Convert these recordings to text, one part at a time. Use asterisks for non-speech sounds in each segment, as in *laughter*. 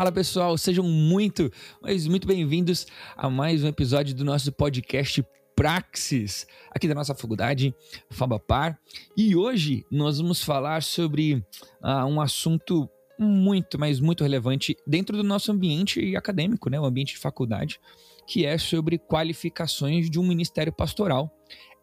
Fala, pessoal, sejam muito, mas muito bem-vindos a mais um episódio do nosso podcast Praxis, aqui da nossa faculdade, Fabapar. E hoje nós vamos falar sobre uh, um assunto muito, mas muito relevante dentro do nosso ambiente acadêmico, né, o ambiente de faculdade, que é sobre qualificações de um ministério pastoral.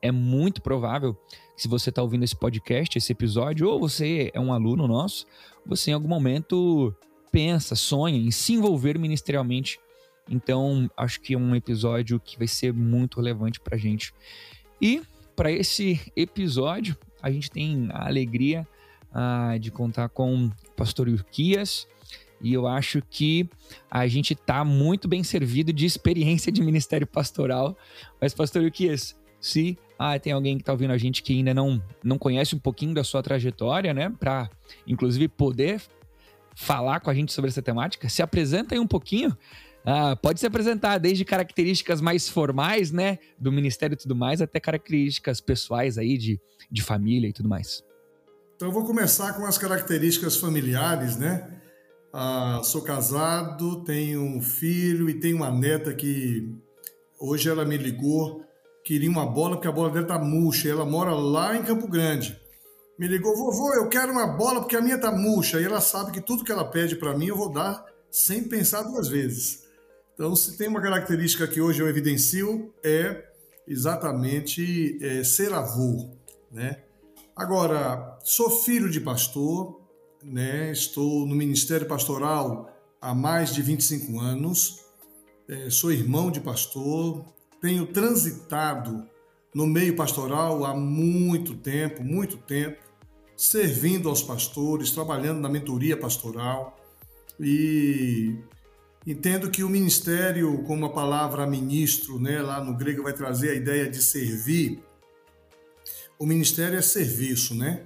É muito provável que se você está ouvindo esse podcast, esse episódio, ou você é um aluno nosso, você em algum momento pensa, sonha em se envolver ministerialmente. Então, acho que é um episódio que vai ser muito relevante para gente. E para esse episódio, a gente tem a alegria uh, de contar com o pastor Urquias. E eu acho que a gente está muito bem servido de experiência de ministério pastoral. Mas, pastor Urquias, se ah, tem alguém que está ouvindo a gente que ainda não, não conhece um pouquinho da sua trajetória, né? Para, inclusive, poder falar com a gente sobre essa temática? Se apresenta aí um pouquinho. Ah, pode se apresentar desde características mais formais, né, do ministério e tudo mais, até características pessoais aí de, de família e tudo mais. Então eu vou começar com as características familiares, né? Ah, sou casado, tenho um filho e tenho uma neta que hoje ela me ligou, queria uma bola porque a bola dela tá murcha. Ela mora lá em Campo Grande me ligou, vovô, eu quero uma bola porque a minha tá murcha. E ela sabe que tudo que ela pede para mim eu vou dar sem pensar duas vezes. Então, se tem uma característica que hoje eu evidencio, é exatamente é, ser avô, né? Agora, sou filho de pastor, né? Estou no Ministério Pastoral há mais de 25 anos, é, sou irmão de pastor, tenho transitado no meio pastoral há muito tempo, muito tempo servindo aos pastores, trabalhando na mentoria pastoral e entendo que o ministério, como a palavra ministro, né, lá no grego vai trazer a ideia de servir. O ministério é serviço, né?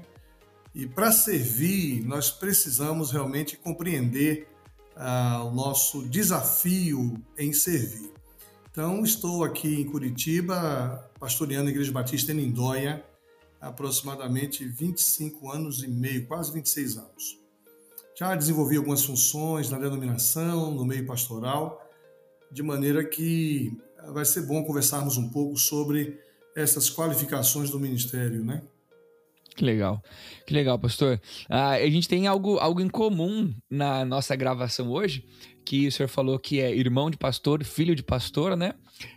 E para servir, nós precisamos realmente compreender ah, o nosso desafio em servir. Então, estou aqui em Curitiba, pastoreando a Igreja Batista em Lindóia, aproximadamente 25 anos e meio, quase 26 anos. Já desenvolvi algumas funções na denominação, no meio pastoral, de maneira que vai ser bom conversarmos um pouco sobre essas qualificações do ministério, né? Que legal, que legal, pastor. Ah, a gente tem algo, algo em comum na nossa gravação hoje, que o senhor falou que é irmão de pastor, filho de pastor, né?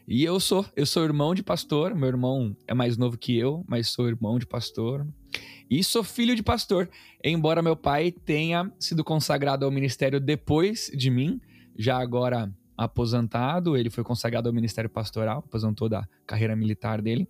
E eu sou, eu sou irmão de pastor, meu irmão é mais novo que eu, mas sou irmão de pastor. E sou filho de pastor, embora meu pai tenha sido consagrado ao ministério depois de mim, já agora aposentado, ele foi consagrado ao ministério pastoral, aposentou da carreira militar dele.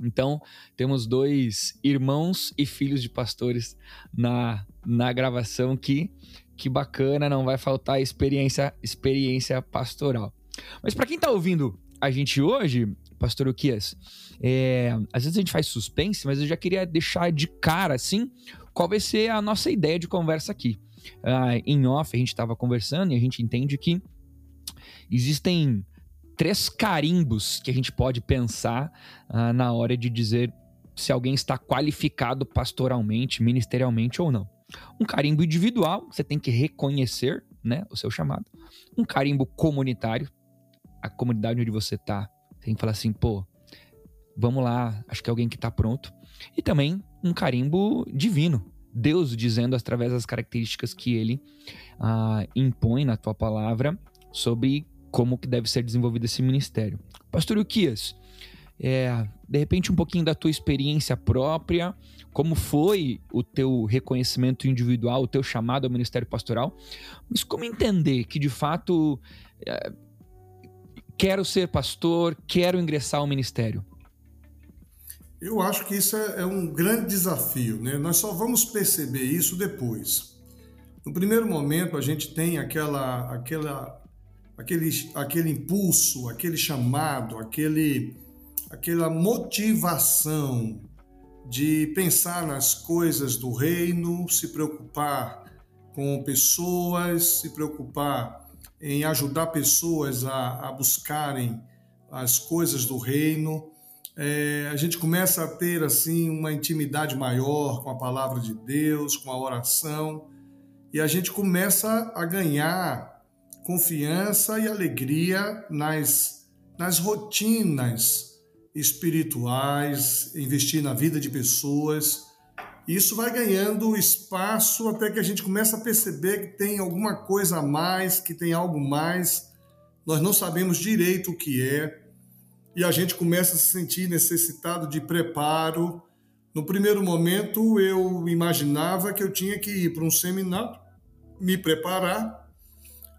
Então, temos dois irmãos e filhos de pastores na, na gravação que que bacana, não vai faltar experiência, experiência pastoral. Mas para quem está ouvindo a gente hoje, pastor Uquias, é, às vezes a gente faz suspense, mas eu já queria deixar de cara assim qual vai ser a nossa ideia de conversa aqui. Uh, em off a gente estava conversando e a gente entende que existem três carimbos que a gente pode pensar uh, na hora de dizer se alguém está qualificado pastoralmente, ministerialmente ou não. Um carimbo individual, você tem que reconhecer né, o seu chamado. Um carimbo comunitário, a comunidade onde você está, tem que falar assim, pô, vamos lá, acho que é alguém que está pronto. E também um carimbo divino, Deus dizendo através das características que ele ah, impõe na tua palavra sobre como que deve ser desenvolvido esse ministério. Pastor Uquias, é, de repente um pouquinho da tua experiência própria, como foi o teu reconhecimento individual, o teu chamado ao ministério pastoral, mas como entender que de fato é, quero ser pastor, quero ingressar ao ministério? Eu acho que isso é, é um grande desafio, né? Nós só vamos perceber isso depois. No primeiro momento, a gente tem aquela, aquela, aquele, aquele impulso, aquele chamado, aquele, aquela motivação de pensar nas coisas do reino, se preocupar com pessoas, se preocupar em ajudar pessoas a, a buscarem as coisas do reino. É, a gente começa a ter assim uma intimidade maior com a palavra de Deus, com a oração e a gente começa a ganhar confiança e alegria nas, nas rotinas espirituais, investir na vida de pessoas. Isso vai ganhando espaço até que a gente começa a perceber que tem alguma coisa a mais, que tem algo mais. Nós não sabemos direito o que é e a gente começa a se sentir necessitado de preparo, no primeiro momento, eu imaginava que eu tinha que ir para um seminário, me preparar.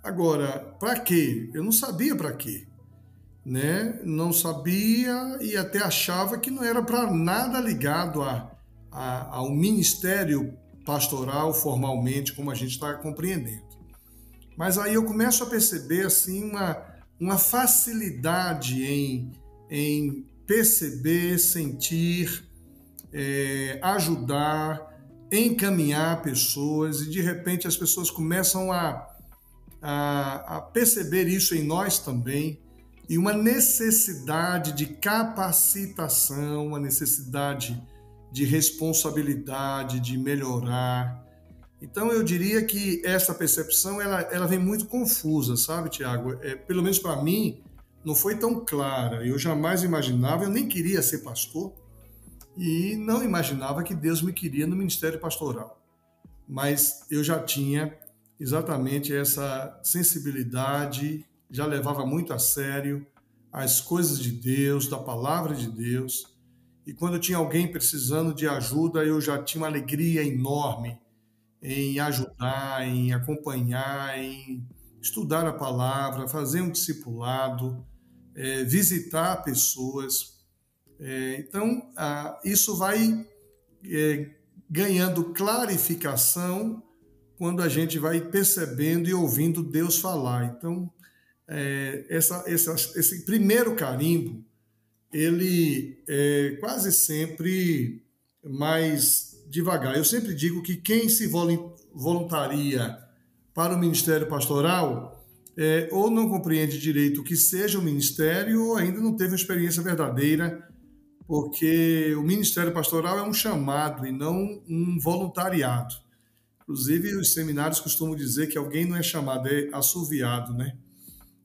Agora, para quê? Eu não sabia para quê. Né? Não sabia e até achava que não era para nada ligado a, a, ao ministério pastoral formalmente, como a gente está compreendendo. Mas aí eu começo a perceber assim uma, uma facilidade em, em perceber, sentir, é, ajudar, encaminhar pessoas e de repente as pessoas começam a, a, a perceber isso em nós também e uma necessidade de capacitação, uma necessidade de responsabilidade, de melhorar. Então eu diria que essa percepção ela, ela vem muito confusa, sabe, Tiago? É, pelo menos para mim não foi tão clara. Eu jamais imaginava, eu nem queria ser pastor e não imaginava que Deus me queria no ministério pastoral. Mas eu já tinha exatamente essa sensibilidade, já levava muito a sério as coisas de Deus, da palavra de Deus. E quando tinha alguém precisando de ajuda, eu já tinha uma alegria enorme em ajudar, em acompanhar, em estudar a palavra, fazer um discipulado, é, visitar pessoas. É, então, isso vai é, ganhando clarificação quando a gente vai percebendo e ouvindo Deus falar. Então, é, essa, essa, esse primeiro carimbo, ele é quase sempre mais devagar. Eu sempre digo que quem se voluntaria para o ministério pastoral é, ou não compreende direito o que seja o ministério ou ainda não teve uma experiência verdadeira porque o ministério pastoral é um chamado e não um voluntariado. Inclusive, os seminários costumam dizer que alguém não é chamado, é assoviado, né?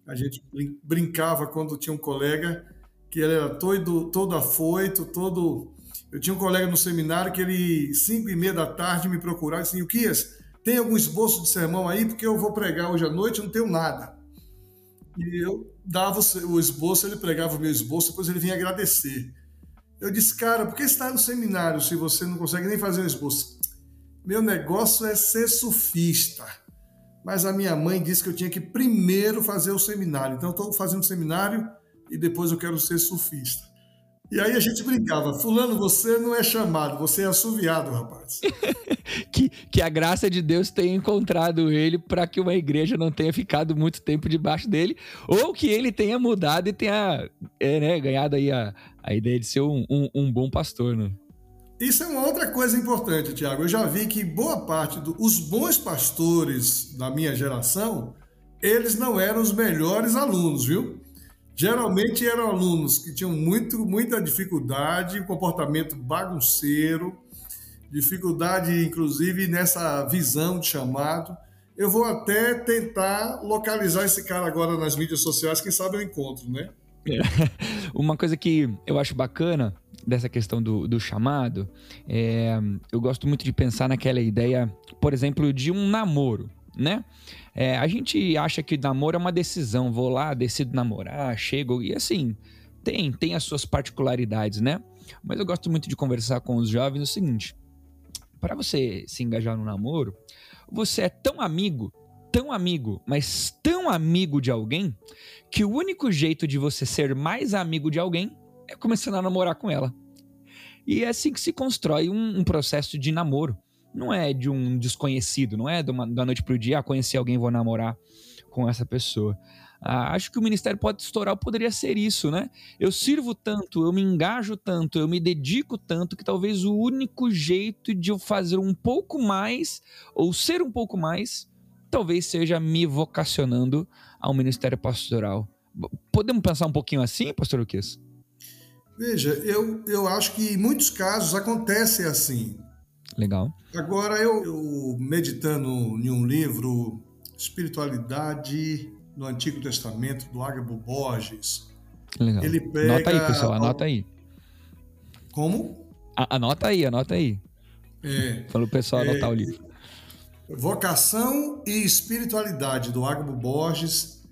A gente brincava quando tinha um colega que ele era todo, todo afoito, todo... Eu tinha um colega no seminário que ele, cinco e meia da tarde, me procurava e disse, Quias, tem algum esboço de sermão aí? Porque eu vou pregar hoje à noite, não tenho nada. E eu dava o esboço, ele pregava o meu esboço, depois ele vinha agradecer. Eu disse, cara, por que está no seminário se você não consegue nem fazer um esboço? Meu negócio é ser surfista. Mas a minha mãe disse que eu tinha que primeiro fazer o seminário. Então, estou fazendo o seminário e depois eu quero ser surfista. E aí a gente brincava, fulano, você não é chamado, você é assoviado, rapaz. *laughs* que, que a graça de Deus tenha encontrado ele para que uma igreja não tenha ficado muito tempo debaixo dele, ou que ele tenha mudado e tenha é, né, ganhado aí a, a ideia de ser um, um, um, bom pastor, né? Isso é uma outra coisa importante, Tiago. Eu já vi que boa parte dos bons pastores da minha geração, eles não eram os melhores alunos, viu? Geralmente eram alunos que tinham muito, muita dificuldade, comportamento bagunceiro, dificuldade, inclusive, nessa visão de chamado. Eu vou até tentar localizar esse cara agora nas mídias sociais, quem sabe eu encontro, né? É. *laughs* Uma coisa que eu acho bacana dessa questão do, do chamado, é, eu gosto muito de pensar naquela ideia, por exemplo, de um namoro, né? É, a gente acha que namoro é uma decisão, vou lá, decido namorar, chego e assim, tem, tem as suas particularidades, né? Mas eu gosto muito de conversar com os jovens o seguinte: para você se engajar no namoro, você é tão amigo, tão amigo, mas tão amigo de alguém, que o único jeito de você ser mais amigo de alguém é começando a namorar com ela. E é assim que se constrói um, um processo de namoro. Não é de um desconhecido, não é de uma, da noite pro dia, ah, conheci alguém, vou namorar com essa pessoa. Ah, acho que o ministério pode estourar poderia ser isso, né? Eu sirvo tanto, eu me engajo tanto, eu me dedico tanto que talvez o único jeito de eu fazer um pouco mais ou ser um pouco mais, talvez seja me vocacionando ao ministério pastoral. Podemos pensar um pouquinho assim, pastor Luquez? Veja, eu, eu acho que em muitos casos acontece assim. Legal. Agora, eu, eu meditando em um livro, Espiritualidade no Antigo Testamento, do Ágabo Borges. Legal. Ele pega. Anota aí, pessoal, anota aí. Como? A, anota aí, anota aí. É, Falou o pessoal é, anotar o livro. Vocação e Espiritualidade, do Ágabo Borges.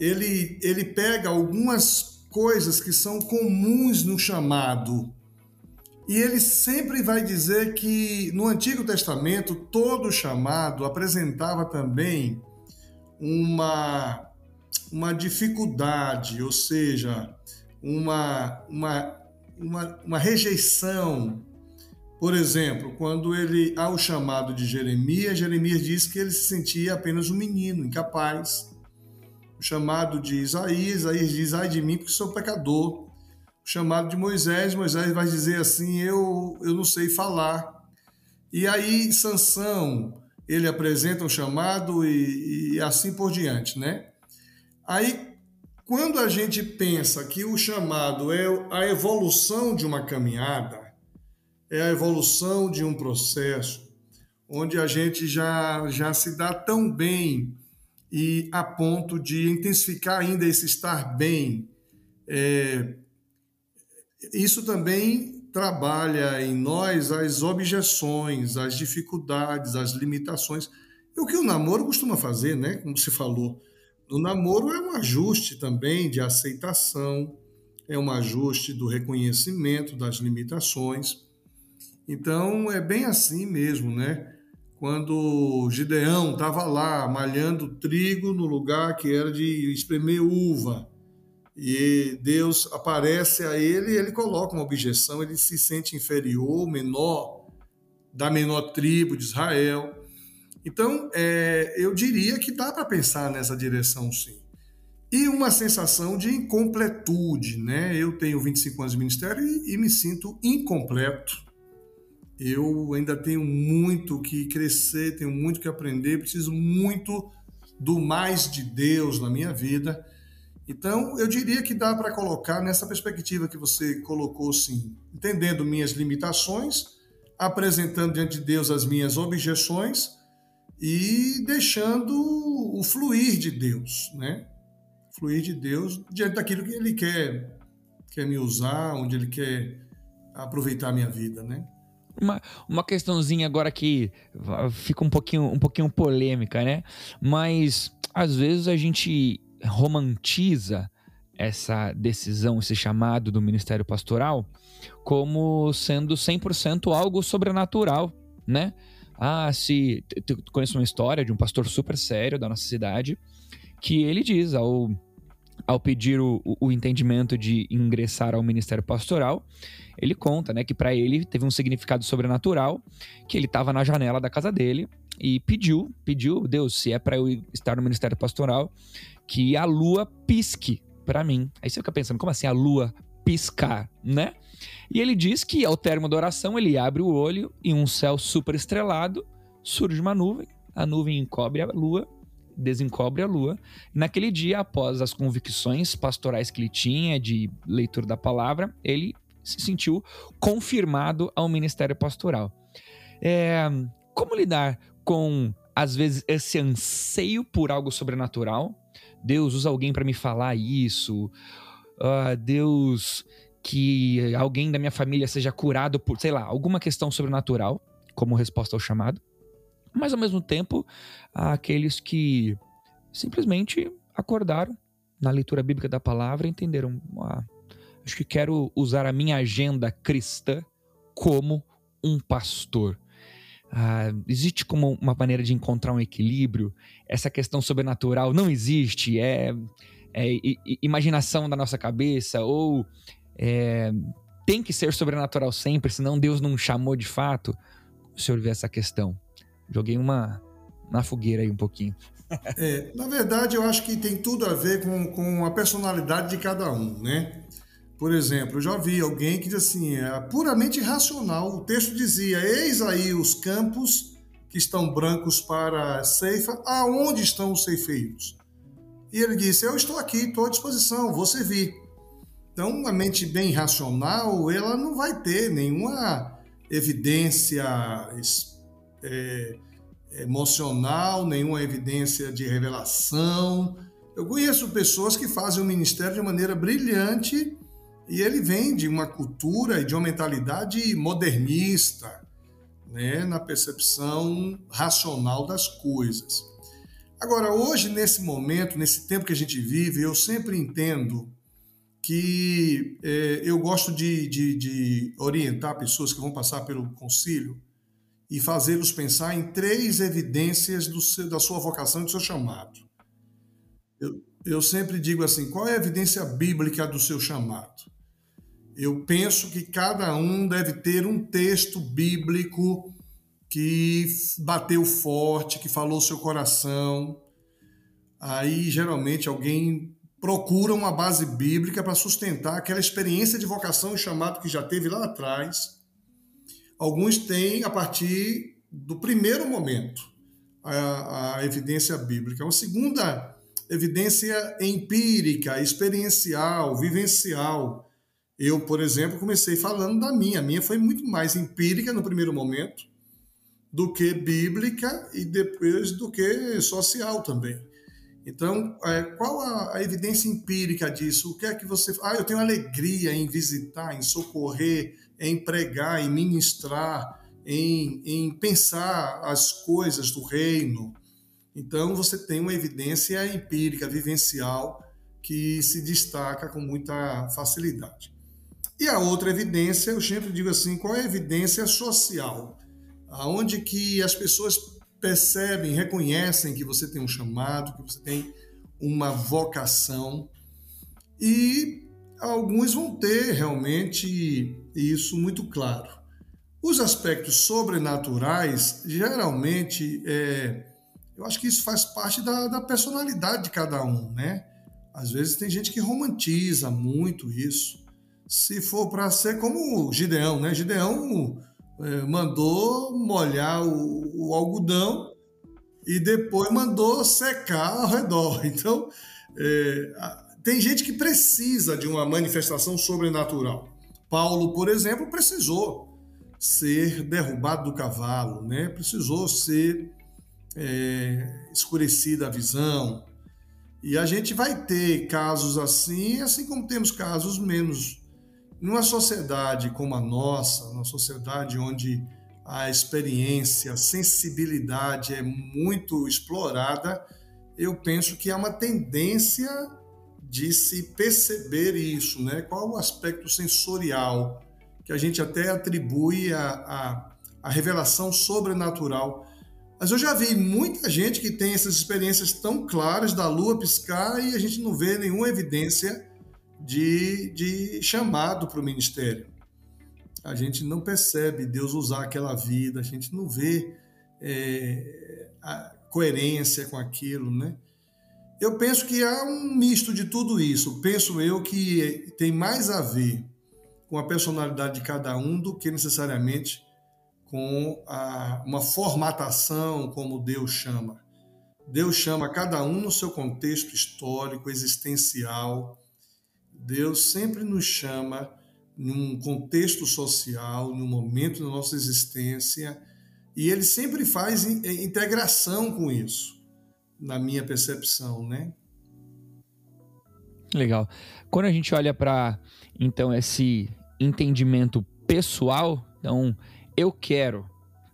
Ele, ele pega algumas coisas que são comuns no chamado. E ele sempre vai dizer que no Antigo Testamento todo chamado apresentava também uma uma dificuldade, ou seja, uma, uma, uma, uma rejeição. Por exemplo, quando ele há o chamado de Jeremias, Jeremias diz que ele se sentia apenas um menino, incapaz. Chamado de Isaías, Isaías diz: ai de mim, porque sou pecador. O chamado de Moisés, Moisés vai dizer assim: eu, eu não sei falar. E aí, Sansão, ele apresenta um chamado e, e assim por diante, né? Aí, quando a gente pensa que o chamado é a evolução de uma caminhada, é a evolução de um processo, onde a gente já, já se dá tão bem e a ponto de intensificar ainda esse estar bem, é, isso também trabalha em nós as objeções, as dificuldades, as limitações. O que o namoro costuma fazer, né? Como se falou. No namoro é um ajuste também de aceitação, é um ajuste do reconhecimento das limitações. Então é bem assim mesmo, né? Quando Gideão estava lá malhando trigo no lugar que era de espremer uva, e Deus aparece a ele e ele coloca uma objeção, ele se sente inferior, menor, da menor tribo de Israel. Então, é, eu diria que dá para pensar nessa direção, sim. E uma sensação de incompletude, né? Eu tenho 25 anos de ministério e, e me sinto incompleto. Eu ainda tenho muito que crescer, tenho muito que aprender, preciso muito do mais de Deus na minha vida. Então, eu diria que dá para colocar nessa perspectiva que você colocou, sim, entendendo minhas limitações, apresentando diante de Deus as minhas objeções e deixando o fluir de Deus, né? Fluir de Deus diante daquilo que Ele quer, quer me usar, onde Ele quer aproveitar a minha vida, né? Uma, uma questãozinha agora que fica um pouquinho, um pouquinho polêmica, né? Mas às vezes a gente romantiza essa decisão, esse chamado do ministério pastoral como sendo 100% algo sobrenatural, né? Ah, se. Eu conheço uma história de um pastor super sério da nossa cidade que ele diz ao, ao pedir o, o entendimento de ingressar ao ministério pastoral, ele conta, né, que para ele teve um significado sobrenatural, que ele estava na janela da casa dele e pediu, pediu, Deus, se é para eu estar no ministério pastoral, que a lua pisque para mim. Aí você fica pensando, como assim a lua piscar, né? E ele diz que ao término da oração ele abre o olho e um céu super estrelado surge uma nuvem, a nuvem encobre a lua, desencobre a lua. Naquele dia, após as convicções pastorais que ele tinha de leitura da palavra, ele se sentiu confirmado ao ministério pastoral. É, como lidar com às vezes esse anseio por algo sobrenatural? Deus usa alguém para me falar isso. Uh, Deus que alguém da minha família seja curado por, sei lá, alguma questão sobrenatural, como resposta ao chamado. Mas ao mesmo tempo, há aqueles que simplesmente acordaram na leitura bíblica da palavra e entenderam: ah, acho que quero usar a minha agenda cristã como um pastor. Ah, existe como uma maneira de encontrar um equilíbrio? Essa questão sobrenatural não existe? É, é imaginação da nossa cabeça? Ou é, tem que ser sobrenatural sempre, senão Deus não chamou de fato? O senhor vê essa questão? Joguei uma na fogueira aí um pouquinho. *laughs* É, na verdade, eu acho que tem tudo a ver com, com a personalidade de cada um, né? Por exemplo, eu já vi alguém que diz assim, é puramente irracional. O texto dizia: Eis aí os campos que estão brancos para a ceifa, aonde estão os ceifeiros? E ele disse: Eu estou aqui, estou à disposição, vou servir. Então, uma mente bem racional, ela não vai ter nenhuma evidência é, emocional, nenhuma evidência de revelação. Eu conheço pessoas que fazem o ministério de maneira brilhante e ele vem de uma cultura e de uma mentalidade modernista, né, na percepção racional das coisas. Agora, hoje, nesse momento, nesse tempo que a gente vive, eu sempre entendo que é, eu gosto de, de, de, orientar pessoas que vão passar pelo concílio e fazê-los pensar em três evidências seu, da sua vocação e do seu chamado. Eu, eu sempre digo assim: qual é a evidência bíblica do seu chamado? Eu penso que cada um deve ter um texto bíblico que bateu forte, que falou seu coração. Aí, geralmente, alguém procura uma base bíblica para sustentar aquela experiência de vocação e chamado que já teve lá atrás. Alguns têm a partir do primeiro momento a, a evidência bíblica. Uma segunda evidência empírica, experiencial, vivencial eu, por exemplo, comecei falando da minha. A minha foi muito mais empírica no primeiro momento do que bíblica e depois do que social também. Então, é, qual a, evidência empírica disso? O que é que você. Ah, eu tenho alegria em visitar, em socorrer, em pregar, em ministrar, em, em pensar as coisas do reino. Então, você tem uma evidência empírica, vivencial, que se destaca com muita facilidade. E a outra evidência, eu sempre digo assim, qual é a evidência social? Aonde que as pessoas percebem, reconhecem que você tem um chamado, que você tem uma vocação e alguns vão ter realmente isso muito claro. Os aspectos sobrenaturais, geralmente, é, eu acho que isso faz parte da, da personalidade de cada um, né? Às vezes tem gente que romantiza muito isso se for para ser como Gideão, né? Gideão é, mandou molhar o, o, algodão e depois mandou secar ao redor. *laughs* Então, é, tem gente que precisa de uma manifestação sobrenatural. Paulo, por exemplo, precisou ser derrubado do cavalo, né? Precisou ser é, escurecida a visão. E a gente vai ter casos assim, assim como temos casos menos numa sociedade como a nossa, uma sociedade onde a experiência, a sensibilidade é muito explorada, eu penso que há uma tendência de se perceber isso, né? Qual o aspecto sensorial que a gente até atribui a, a, a revelação sobrenatural. Mas eu já vi muita gente que tem essas experiências tão claras da lua piscar e a gente não vê nenhuma evidência de, de chamado para o ministério. A gente não percebe Deus usar aquela vida, a gente não vê é, a coerência com aquilo, né? Eu penso que há um misto de tudo isso. Penso eu que tem mais a ver com a personalidade de cada um do que necessariamente com a, uma formatação como Deus chama. Deus chama cada um no seu contexto histórico, existencial, Deus sempre nos chama num contexto social, num momento da nossa existência, e ele sempre faz integração com isso, na minha percepção, né? Legal. Quando a gente olha para então esse entendimento pessoal, então eu quero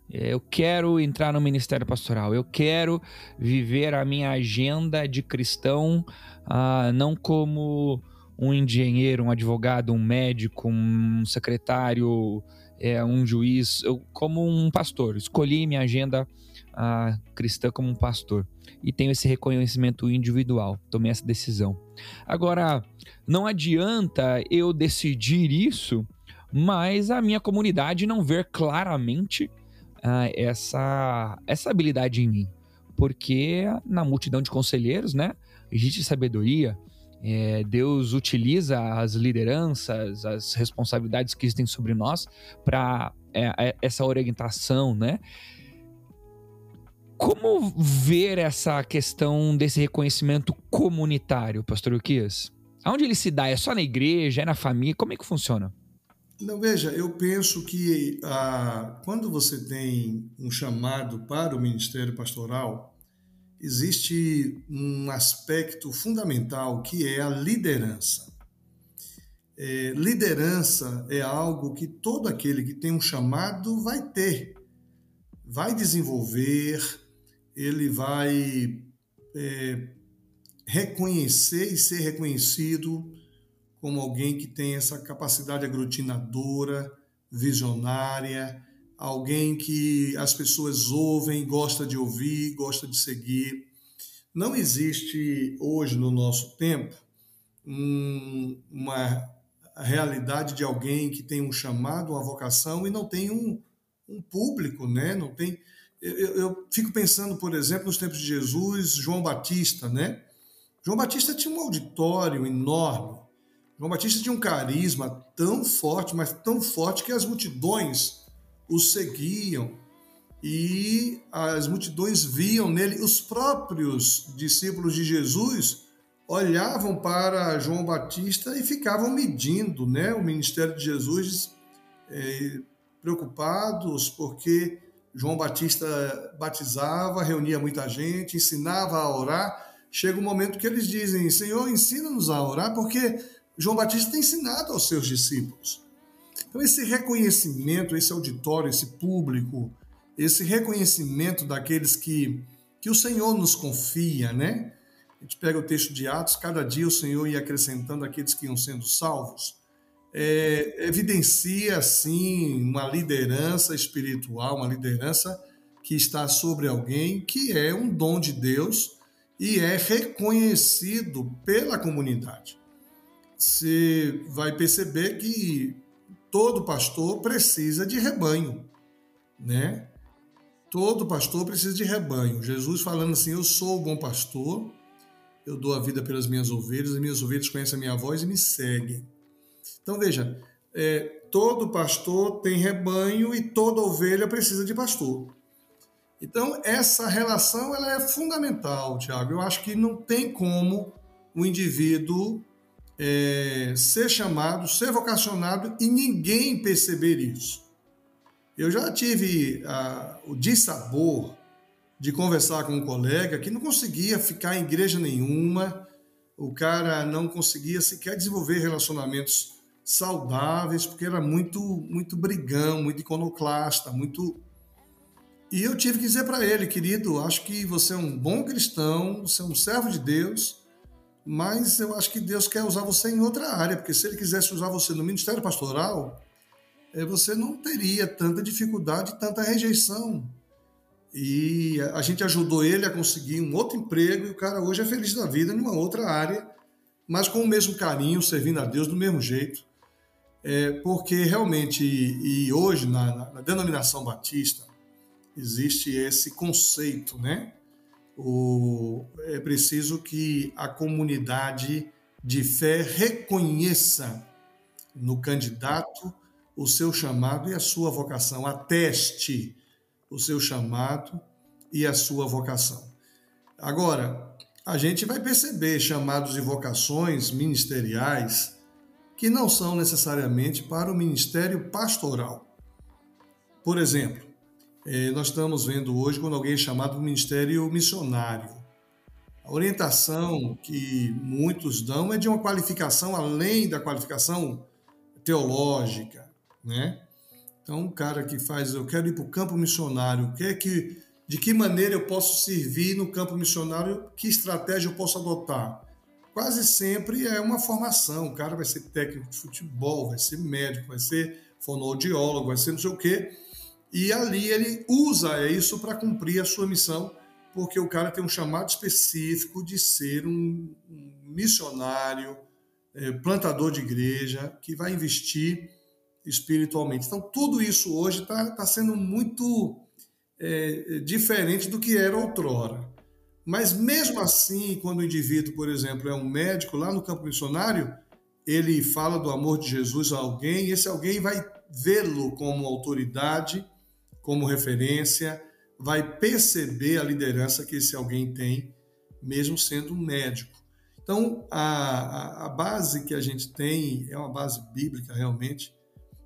eu quero entrar no ministério pastoral, eu quero viver a minha agenda de cristão, ah, não como um engenheiro, um advogado, um médico, um secretário, é, um juiz, eu, como um pastor. Escolhi minha agenda a, cristã como um pastor e tenho esse reconhecimento individual. Tomei essa decisão. Agora, não adianta eu decidir isso, mas a minha comunidade não ver claramente uh, essa, essa habilidade em mim. Porque na multidão de conselheiros, né, existe sabedoria, é, Deus utiliza as lideranças, as responsabilidades que existem sobre nós para é, é, essa orientação, né? Como ver essa questão desse reconhecimento comunitário, Pastor Uquias? Aonde ele se dá? É só na igreja? É na família? Como é que funciona? Não, veja, eu penso que ah, quando você tem um chamado para o ministério pastoral, existe um aspecto fundamental que é a liderança. É, liderança é algo que todo aquele que tem um chamado vai ter, vai desenvolver, ele vai é, reconhecer e ser reconhecido como alguém que tem essa capacidade aglutinadora, visionária, alguém que as pessoas ouvem, gosta de ouvir, gosta de seguir. Não existe hoje no nosso tempo um, uma realidade de alguém que tem um chamado, uma vocação e não tem um, um público, né? Não tem. Eu, eu, fico pensando, por exemplo, nos tempos de Jesus, João Batista, né? João Batista tinha um auditório enorme. João Batista tinha um carisma tão forte, mas tão forte que as multidões o seguiam e as multidões viam nele, os próprios discípulos de Jesus olhavam para João Batista e ficavam medindo né, o ministério de Jesus, é, preocupados porque João Batista batizava, reunia muita gente, ensinava a orar. Chega um momento que eles dizem: Senhor, ensina-nos a orar, porque João Batista tem ensinado aos seus discípulos. Então, esse reconhecimento, esse auditório, esse público, esse reconhecimento daqueles que, que o Senhor nos confia, né? A gente pega o texto de Atos, cada dia o Senhor ia acrescentando aqueles que iam sendo salvos. É, evidencia, assim, uma liderança espiritual, uma liderança que está sobre alguém, que é um dom de Deus e é reconhecido pela comunidade. Você vai perceber que todo pastor precisa de rebanho, né? Todo pastor precisa de rebanho. Jesus falando assim: Eu sou o bom pastor, eu dou a vida pelas minhas ovelhas, as minhas ovelhas conhecem a minha voz e me seguem. Então veja, é, todo pastor tem rebanho e toda ovelha precisa de pastor. Então essa relação ela é fundamental, Tiago. Eu acho que não tem como o indivíduo é, ser chamado, ser vocacionado e ninguém perceber isso. Eu já tive ah, o dissabor de conversar com um colega que não conseguia ficar em igreja nenhuma, o cara não conseguia sequer desenvolver relacionamentos saudáveis, porque era muito, muito brigão, muito iconoclasta, muito. E eu tive que dizer para ele, querido, acho que você é um bom cristão, você é um servo de Deus, mas eu acho que Deus quer usar você em outra área, porque se Ele quisesse usar você no ministério pastoral, eh, você não teria tanta dificuldade, tanta rejeição. E a gente ajudou ele a conseguir um outro emprego e o cara hoje é feliz da vida numa outra área, mas com o mesmo carinho, servindo a Deus do mesmo jeito. É, porque realmente, e hoje na, na denominação batista, existe esse conceito, né? o, é preciso que a comunidade de fé reconheça no candidato o seu chamado e a sua vocação, ateste o seu chamado e a sua vocação. Agora, a gente vai perceber chamados e vocações ministeriais que não são necessariamente para o ministério pastoral. Por exemplo, é, nós estamos vendo hoje quando alguém é chamado ministério missionário. A orientação que muitos dão é de uma qualificação além da qualificação teológica, né? Então, um cara que faz, eu quero ir para o campo missionário, quer que, de que maneira eu posso servir no campo missionário, que estratégia eu posso adotar? Quase sempre é uma formação. O cara vai ser técnico de futebol, vai ser médico, vai ser fonoaudiólogo, vai ser não sei o quê. E ali ele usa isso para cumprir a sua missão, porque o cara tem um chamado específico de ser um, missionário, é, plantador de igreja, que vai investir espiritualmente. Então, tudo isso hoje está tá sendo muito é, diferente do que era outrora. Mas mesmo assim, quando o indivíduo, por exemplo, é um médico lá no campo missionário, ele fala do amor de Jesus a alguém, e esse alguém vai vê-lo como autoridade, como referência, vai perceber a liderança que esse alguém tem, mesmo sendo um médico. Então, a, a, a base que a gente tem é uma base bíblica realmente,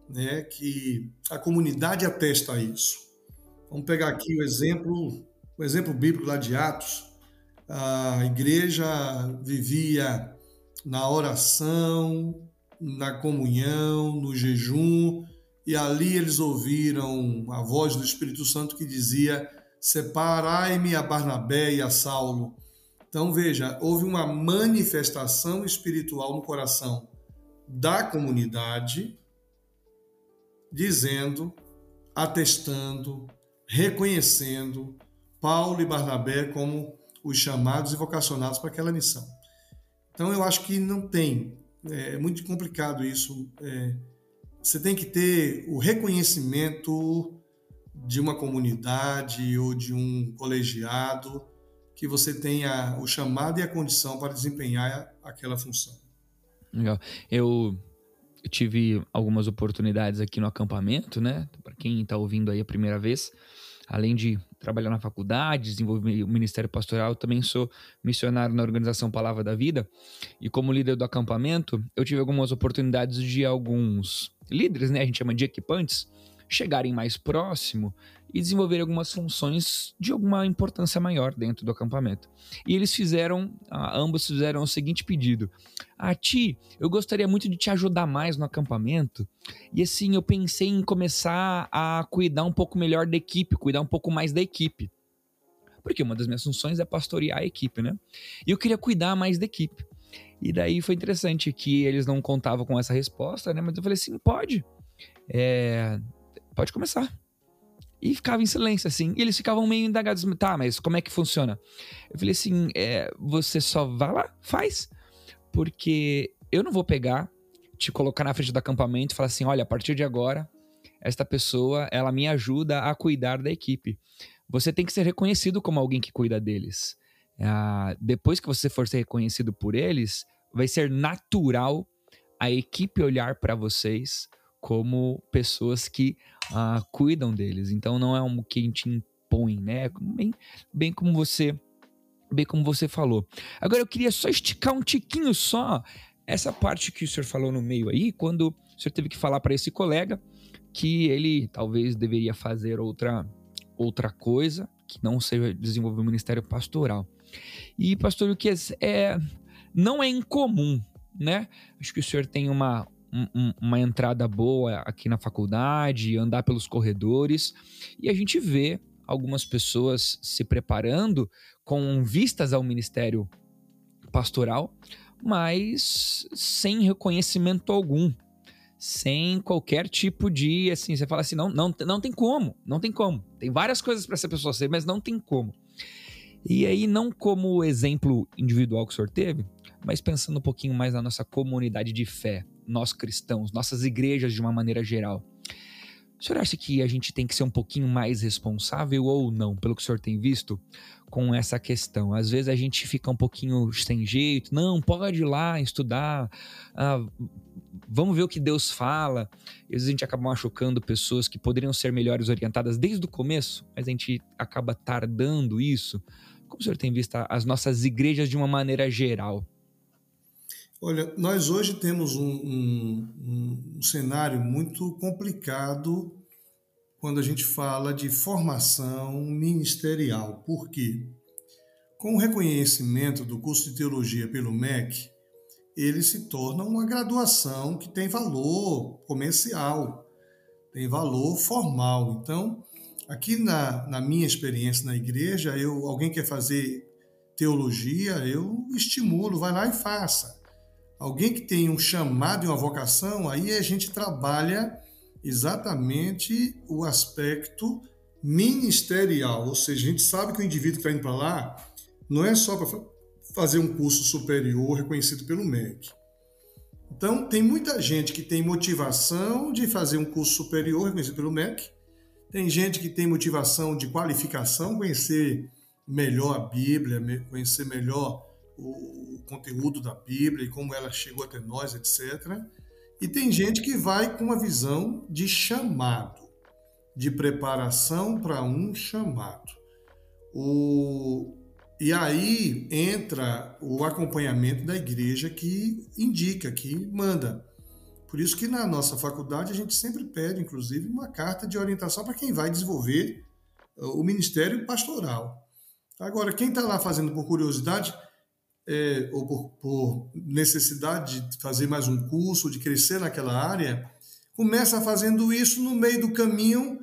né, que a comunidade atesta isso. Vamos pegar aqui o exemplo, o exemplo bíblico lá de Atos, a igreja vivia na oração, na comunhão, no jejum, e ali eles ouviram a voz do Espírito Santo que dizia: Separai-me a Barnabé e a Saulo. Então veja, houve uma manifestação espiritual no coração da comunidade, dizendo, atestando, reconhecendo Paulo e Barnabé como os chamados e vocacionados para aquela missão. Então eu acho que não tem, é, é muito complicado isso. É, você tem que ter o reconhecimento de uma comunidade ou de um colegiado que você tenha o chamado e a condição para desempenhar aquela função. Legal. Eu tive algumas oportunidades aqui no acampamento, né? Para quem está ouvindo aí a primeira vez, além de trabalhar na faculdade, desenvolver o ministério pastoral, também sou missionário na organização Palavra da Vida. E como líder do acampamento, eu tive algumas oportunidades de alguns líderes, né, a gente chama de equipantes, chegarem mais próximo e desenvolver algumas funções de alguma importância maior dentro do acampamento. E eles fizeram, ambos fizeram o seguinte pedido: A ti, eu gostaria muito de te ajudar mais no acampamento. E assim, eu pensei em começar a cuidar um pouco melhor da equipe, cuidar um pouco mais da equipe. Porque uma das minhas funções é pastorear a equipe, né? E eu queria cuidar mais da equipe. E daí foi interessante que eles não contavam com essa resposta, né? Mas eu falei assim: pode. É, pode começar. E ficava em silêncio, assim. E eles ficavam meio indagados. Tá, mas como é que funciona? Eu falei assim: é, você só vai lá, faz. Porque eu não vou pegar, te colocar na frente do acampamento e falar assim: olha, a partir de agora, esta pessoa, ela me ajuda a cuidar da equipe. Você tem que ser reconhecido como alguém que cuida deles. Ah, depois que você for ser reconhecido por eles, vai ser natural a equipe olhar para vocês como pessoas que ah, cuidam deles. Então não é um que a gente impõe, né? Bem, bem como você bem como você falou. Agora eu queria só esticar um tiquinho só essa parte que o senhor falou no meio aí, quando o senhor teve que falar para esse colega que ele talvez deveria fazer outra outra coisa que não seja desenvolver o ministério pastoral. E, pastor, que é, não é incomum, né? Acho que o senhor tem uma, um, uma entrada boa aqui na faculdade, andar pelos corredores, e a gente vê algumas pessoas se preparando com vistas ao ministério pastoral, mas sem reconhecimento algum, sem qualquer tipo de assim, você fala assim, não, não, não tem como, não tem como. Tem várias coisas para essa pessoa ser, mas não tem como. E aí, não como exemplo individual que o senhor teve, mas pensando um pouquinho mais na nossa comunidade de fé, nós cristãos, nossas igrejas de uma maneira geral. O senhor acha que a gente tem que ser um pouquinho mais responsável ou não, pelo que o senhor tem visto, com essa questão? Às vezes a gente fica um pouquinho sem jeito, não, pode ir lá estudar, ah, vamos ver o que Deus fala. Às vezes a gente acaba machucando pessoas que poderiam ser melhores orientadas desde o começo, mas a gente acaba tardando isso. Como o senhor tem visto as nossas igrejas de uma maneira geral? Olha, nós hoje temos um, um, um, cenário muito complicado quando a gente fala de formação ministerial. Por quê? Com o reconhecimento do curso de teologia pelo MEC, ele se torna uma graduação que tem valor comercial, tem valor formal. Então, aqui na, na minha experiência na igreja, eu, alguém quer fazer teologia, eu estimulo, vai lá e faça. Alguém que tem um chamado e uma vocação, aí a gente trabalha exatamente o aspecto ministerial, ou seja, a gente sabe que o indivíduo que está indo para lá não é só para fazer um curso superior reconhecido pelo MEC. Então, tem muita gente que tem motivação de fazer um curso superior reconhecido pelo MEC, tem gente que tem motivação de qualificação, conhecer melhor a Bíblia, conhecer melhor o conteúdo da Bíblia e como ela chegou até nós, etc. E tem gente que vai com uma visão de chamado, de preparação para um chamado. O... E aí entra o acompanhamento da igreja que indica, que manda. Por isso que na nossa faculdade a gente sempre pede, inclusive, uma carta de orientação para quem vai desenvolver o ministério pastoral. Agora, quem está lá fazendo por curiosidade é, ou por, por, necessidade de fazer mais um curso, de crescer naquela área, começa fazendo isso no meio do caminho,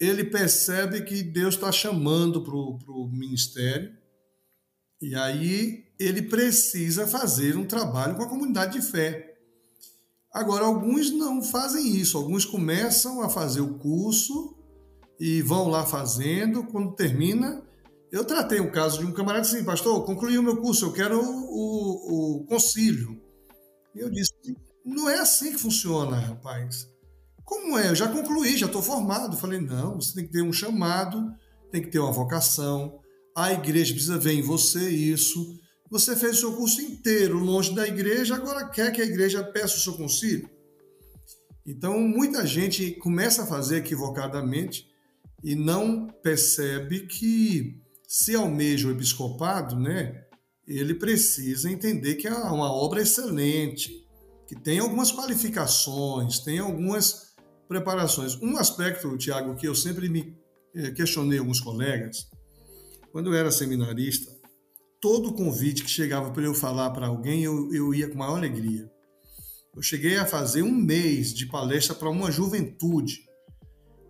ele percebe que Deus está chamando para o ministério e aí ele precisa fazer um trabalho com a comunidade de fé. Agora, alguns não fazem isso, alguns começam a fazer o curso e vão lá fazendo, quando termina, eu tratei o caso de um camarada assim, pastor, concluí o meu curso, eu quero o, o, o concílio. Eu disse, não é assim que funciona, rapaz. Como é? Eu já concluí, já estou formado. Falei, não, você tem que ter um chamado, tem que ter uma vocação. A igreja precisa ver em você isso. Você fez o seu curso inteiro longe da igreja, agora quer que a igreja peça o seu concílio? Então, muita gente começa a fazer equivocadamente e não percebe que se almeja o episcopado, né, ele precisa entender que é uma obra excelente, que tem algumas qualificações, tem algumas preparações. Um aspecto, Tiago, que eu sempre me eh, questionei alguns colegas, quando eu era seminarista, todo convite que chegava para eu falar para alguém, eu, eu ia com maior alegria. Eu cheguei a fazer um mês de palestra para uma juventude.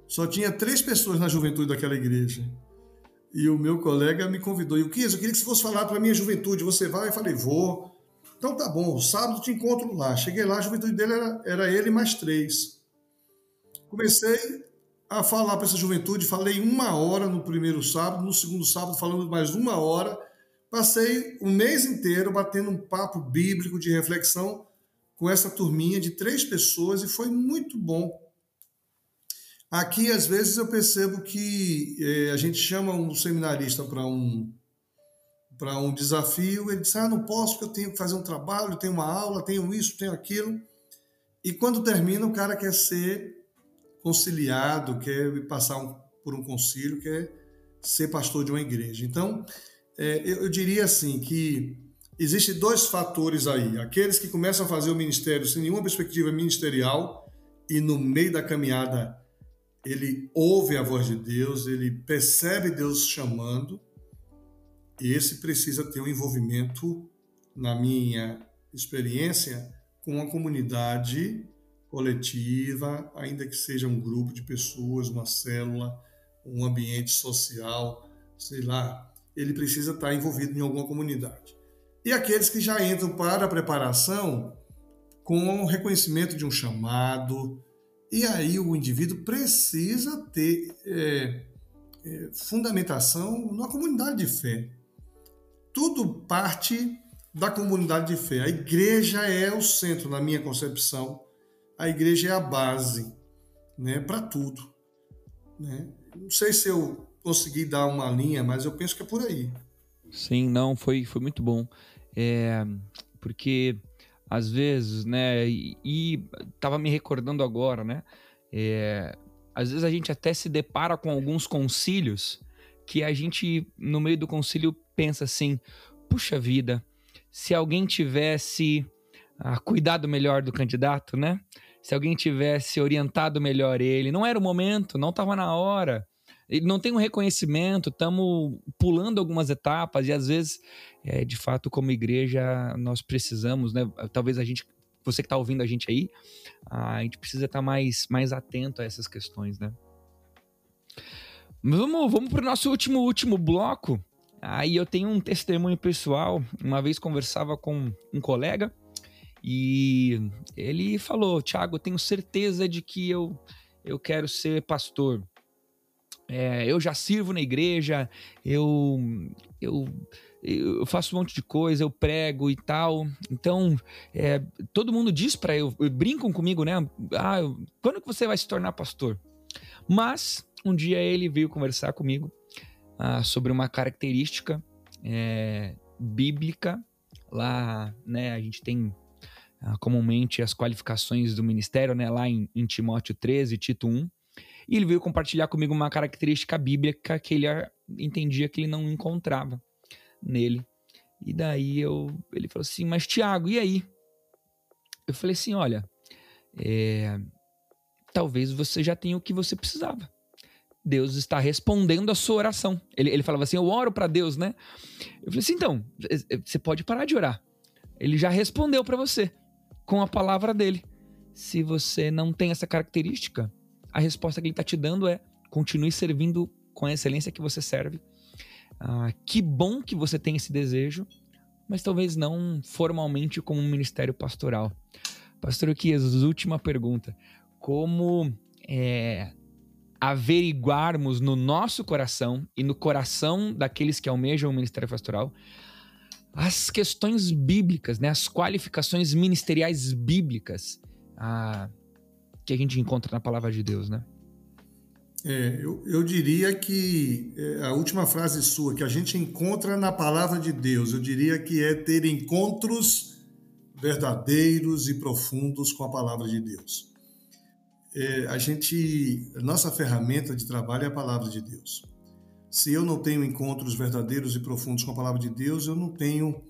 Só tinha três pessoas na juventude daquela igreja. E o meu colega me convidou. E o que eu queria que você fosse falar para a minha juventude. Você vai? Eu falei, vou. Então tá bom, sábado te encontro lá. Cheguei lá, a juventude dele era, era ele mais três. Comecei a falar para essa juventude, falei uma hora no primeiro sábado, no segundo sábado falando mais uma hora. Passei o mês inteiro batendo um papo bíblico de reflexão com essa turminha de três pessoas e foi muito bom Aqui, às vezes, eu percebo que é, a gente chama um seminarista para um, um desafio, ele diz: Ah, não posso porque eu tenho que fazer um trabalho, tenho uma aula, tenho isso, tenho aquilo. E quando termina, o cara quer ser conciliado, quer passar um, por um concílio, quer ser pastor de uma igreja. Então, é, eu, eu diria assim que existem dois fatores aí: aqueles que começam a fazer o ministério sem nenhuma perspectiva ministerial e no meio da caminhada ele ouve a voz de Deus, ele percebe Deus chamando, e esse precisa ter um envolvimento, na minha experiência, com uma comunidade coletiva, ainda que seja um grupo de pessoas, uma célula, um ambiente social, sei lá, ele precisa estar envolvido em alguma comunidade. E aqueles que já entram para a preparação com o reconhecimento de um chamado, e aí o indivíduo precisa ter é, é, fundamentação na comunidade de fé. Tudo parte da comunidade de fé. A igreja é o centro, na minha concepção. A igreja é a base né, para tudo. Né? Não sei se eu consegui dar uma linha, mas eu penso que é por aí. Sim, não, foi, foi muito bom. É, porque às vezes, né? E, e tava me recordando agora, né? É, às vezes a gente até se depara com alguns concílios que a gente, no meio do concílio, pensa assim: puxa vida, se alguém tivesse ah, cuidado melhor do candidato, né? Se alguém tivesse orientado melhor ele, não era o momento, não estava na hora ele não tem um reconhecimento, estamos pulando algumas etapas e às vezes, é, de fato, como igreja, nós precisamos, né? Talvez a gente, você que está ouvindo a gente aí, a gente precisa estar tá mais, mais atento a essas questões, né? Vamos, vamos para o nosso último, último bloco. Aí eu tenho um testemunho pessoal. Uma vez conversava com um colega e ele falou: Tiago, tenho certeza de que eu, eu quero ser pastor. É, eu já sirvo na igreja, eu, eu, eu faço um monte de coisa, eu prego e tal. Então, é, todo mundo diz para eu, brincam comigo, né? Ah, quando que você vai se tornar pastor? Mas um dia ele veio conversar comigo ah, sobre uma característica é, bíblica. Lá, né, a gente tem ah, comumente as qualificações do ministério, né, lá em, em Timóteo 13, Tito 1. E ele veio compartilhar comigo uma característica bíblica que ele entendia que ele não encontrava nele. E daí eu, ele falou assim, mas Tiago, e aí? Eu falei assim, olha, é, talvez você já tenha o que você precisava. Deus está respondendo a sua oração. Ele, ele falava assim: Eu oro para Deus, né? Eu falei assim: então, você pode parar de orar. Ele já respondeu para você com a palavra dele. Se você não tem essa característica, a resposta que ele está te dando é: continue servindo com a excelência que você serve. Ah, que bom que você tem esse desejo, mas talvez não formalmente como um ministério pastoral. Pastor Kias, última pergunta. Como é, averiguarmos no nosso coração e no coração daqueles que almejam o ministério pastoral as questões bíblicas, né, as qualificações ministeriais bíblicas ah, que a gente encontra na palavra de Deus, né? É, eu, eu diria que é, a última frase sua, que a gente encontra na palavra de Deus, eu diria que é ter encontros verdadeiros e profundos com a palavra de Deus é, a gente, nossa ferramenta de trabalho é a palavra de Deus. Se eu não tenho encontros verdadeiros e profundos com a palavra de Deus, eu não tenho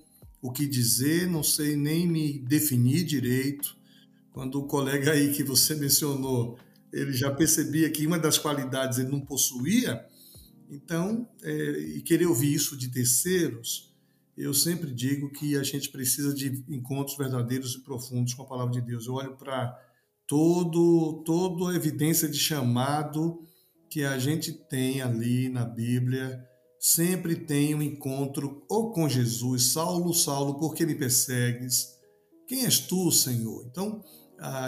o que dizer, não sei nem me definir direito. Quando o colega aí que você mencionou, ele já percebia que uma das qualidades ele não possuía, então, é, e querer ouvir isso de terceiros, eu sempre digo que a gente precisa de encontros verdadeiros e profundos com a palavra de Deus. Eu olho para todo, toda a evidência de chamado que a gente tem ali na Bíblia, sempre tem um encontro ou com Jesus, Saulo, Saulo, por que me persegues? Quem és tu, Senhor? Então,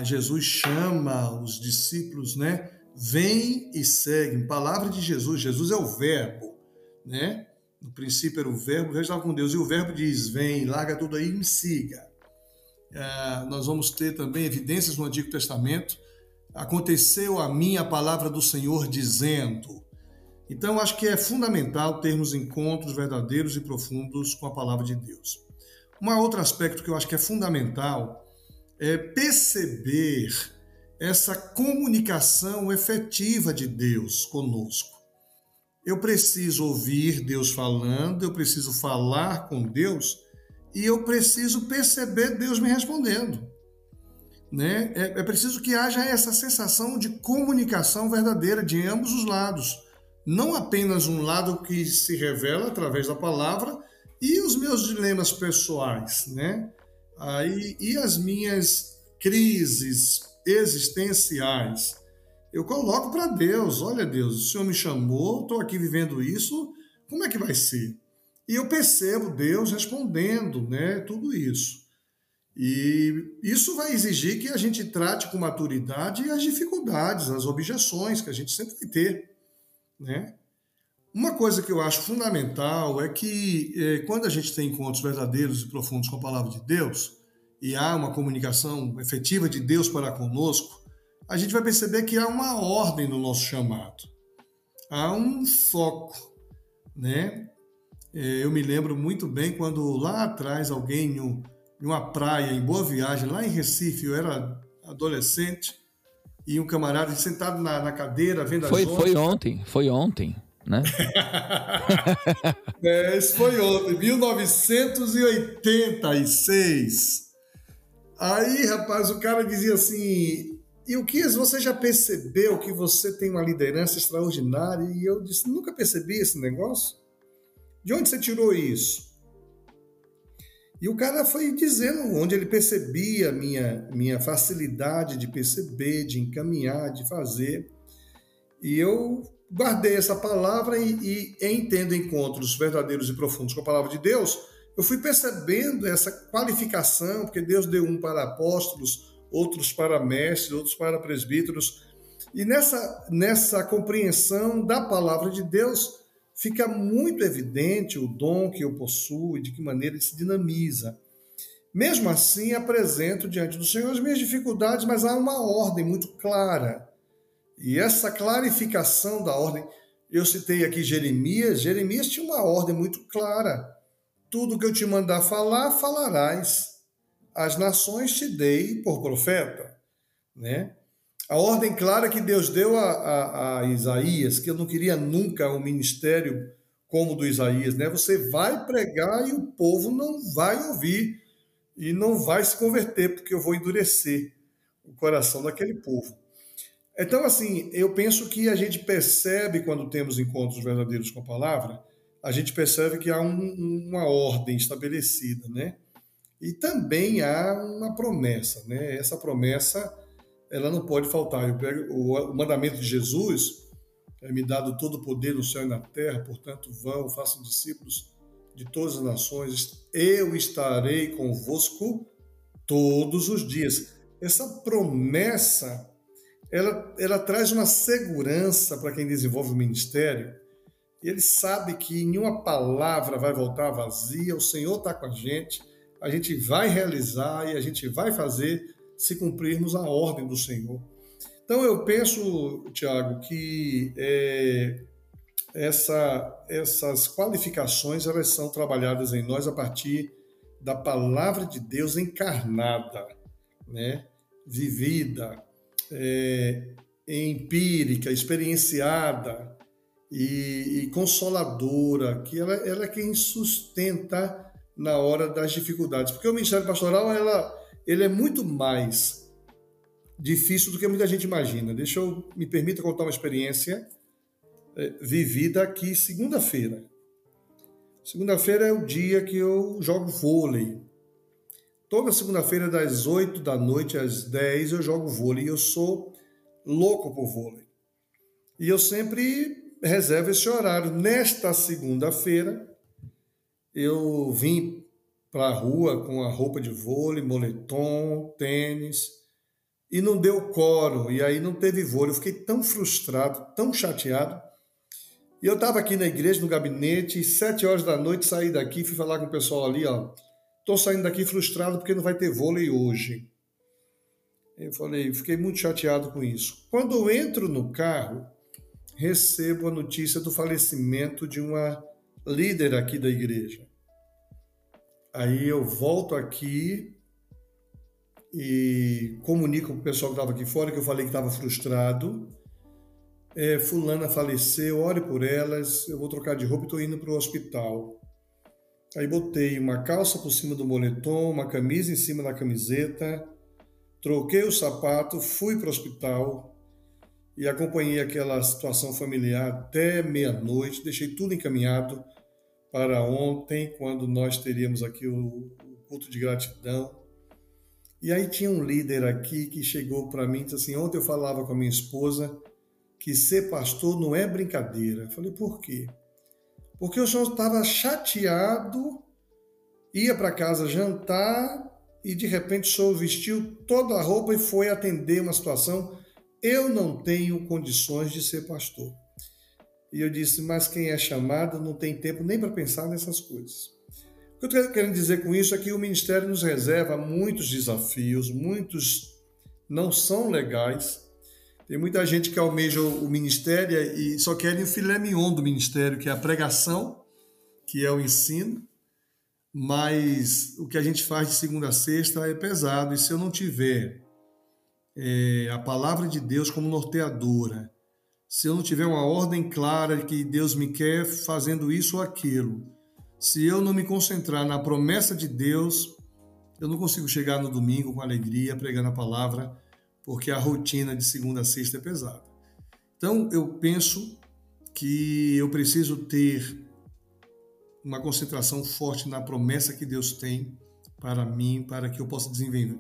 Jesus chama os discípulos, né? Vem e segue. Palavra de Jesus. Jesus é o verbo, né? No princípio era o verbo, verbo estava com Deus. E o verbo diz: Vem, larga tudo aí e me siga. É, nós vamos ter também evidências no Antigo Testamento. Aconteceu a mim a palavra do Senhor dizendo. Então, acho que é fundamental termos encontros verdadeiros e profundos com a palavra de Deus. Um outro aspecto que eu acho que é fundamental é perceber essa comunicação efetiva de Deus conosco. Eu preciso ouvir Deus falando, eu preciso falar com Deus e eu preciso perceber Deus me respondendo. Né? É, é, preciso que haja essa sensação de comunicação verdadeira de ambos os lados. Não apenas um lado que se revela através da palavra e os meus dilemas pessoais, né? Aí, e as minhas crises existenciais. Eu coloco para Deus: olha, Deus, o Senhor me chamou, estou aqui vivendo isso, como é que vai ser? E eu percebo Deus respondendo, né, tudo isso. E isso vai exigir que a gente trate com maturidade as dificuldades, as objeções que a gente sempre vai ter, né? Uma coisa que eu acho fundamental é que é, quando a gente tem encontros verdadeiros e profundos com a palavra de Deus e há uma comunicação efetiva de Deus para conosco, a gente vai perceber que há uma ordem no nosso chamado, há um foco, né? É, eu me lembro muito bem quando lá atrás alguém em uma praia em Boa Viagem, lá em Recife, eu era adolescente, e um camarada sentado na, na cadeira vendo foi, as ondas. Foi ontem, foi ontem, né? *laughs* é, isso foi ontem, 1986. Aí, rapaz, o cara dizia assim: e o que você já percebeu que você tem uma liderança extraordinária? E eu disse: nunca percebi esse negócio. De onde você tirou isso? E o cara foi dizendo onde ele percebia a minha, minha facilidade de perceber, de encaminhar, de fazer. E eu guardei essa palavra e, e em tendo encontros verdadeiros e profundos com a palavra de Deus, eu fui percebendo essa qualificação, porque Deus deu um para apóstolos, outros para mestres, outros para presbíteros. E nessa, nessa compreensão da palavra de Deus, fica muito evidente o dom que eu possuo e de que maneira ele se dinamiza. Mesmo assim, apresento diante do Senhor as minhas dificuldades, mas há uma ordem muito clara. E essa clarificação da ordem, eu citei aqui Jeremias, Jeremias tinha uma ordem muito clara. Tudo que eu te mandar falar, falarás. As nações te dei por profeta. Né? A ordem clara que Deus deu a, a, a Isaías, que eu não queria nunca um ministério como o do Isaías, né? Você vai pregar e o povo não vai ouvir e não vai se converter, porque eu vou endurecer o coração daquele povo. Então, assim, eu penso que a gente percebe quando temos encontros verdadeiros com a palavra, a gente percebe que há um, uma ordem estabelecida, né? E também há uma promessa, né? Essa promessa, ela não pode faltar. Eu pego o, mandamento de Jesus, é me dado todo o poder no céu e na terra, portanto, vão, façam discípulos de todas as nações, eu estarei convosco todos os dias. Essa promessa, ela, ela traz uma segurança para quem desenvolve o ministério. Ele sabe que nenhuma palavra vai voltar vazia, o Senhor está com a gente, a gente vai realizar e a gente vai fazer se cumprirmos a ordem do Senhor. Então eu penso, Tiago, que é, essa, essas qualificações elas são trabalhadas em nós a partir da palavra de Deus encarnada, né? vivida, é, empírica, experienciada e, e, consoladora, que ela, ela é quem sustenta na hora das dificuldades. Porque o ministério pastoral ela, ele é muito mais difícil do que muita gente imagina. Deixa eu me permita contar uma experiência é, vivida aqui segunda-feira. Segunda-feira é o dia que eu jogo vôlei. Toda segunda-feira, das 8 da noite às 10, eu jogo vôlei. E eu sou louco por vôlei. E eu sempre reservo esse horário. Nesta segunda-feira, eu vim para a rua com a roupa de vôlei, moletom, tênis, e não deu coro, e aí não teve vôlei. Eu fiquei tão frustrado, tão chateado, e eu estava aqui na igreja, no gabinete, sete horas da noite, saí daqui, fui falar com o pessoal ali, ó. Estou saindo daqui frustrado porque não vai ter vôlei hoje. Eu falei, fiquei muito chateado com isso. Quando eu entro no carro, recebo a notícia do falecimento de uma líder aqui da igreja. Aí eu volto aqui e comunico com o pessoal que estava aqui fora que eu falei que estava frustrado é, fulana faleceu, ore por elas, eu vou trocar de roupa e estou indo para o hospital. Aí botei uma calça por cima do moletom, uma camisa em cima da camiseta, troquei o sapato, fui para o hospital e acompanhei aquela situação familiar até meia-noite, deixei tudo encaminhado para ontem, quando nós teríamos aqui o culto de gratidão. E aí tinha um líder aqui que chegou para mim e disse assim: ontem eu falava com a minha esposa que ser pastor não é brincadeira. Eu falei, por quê? Porque o senhor estava chateado, ia para casa jantar e de repente o senhor vestiu toda a roupa e foi atender uma situação. Eu não tenho condições de ser pastor. E eu disse, mas quem é chamado não tem tempo nem para pensar nessas coisas. O que eu estou querendo dizer com isso é que o ministério nos reserva muitos desafios, muitos não são legais, tem muita gente que almeja o ministério e só querem o filé mignon do ministério, que é a pregação, que é o ensino, mas o que a gente faz de segunda a sexta é pesado. E se eu não tiver é, a palavra de Deus como norteadora, se eu não tiver uma ordem clara de que Deus me quer fazendo isso ou aquilo, se eu não me concentrar na promessa de Deus, eu não consigo chegar no domingo com alegria, pregando a palavra porque a rotina de segunda a sexta é pesada. Então, eu penso que eu preciso ter uma concentração forte na promessa que Deus tem para mim, para que eu possa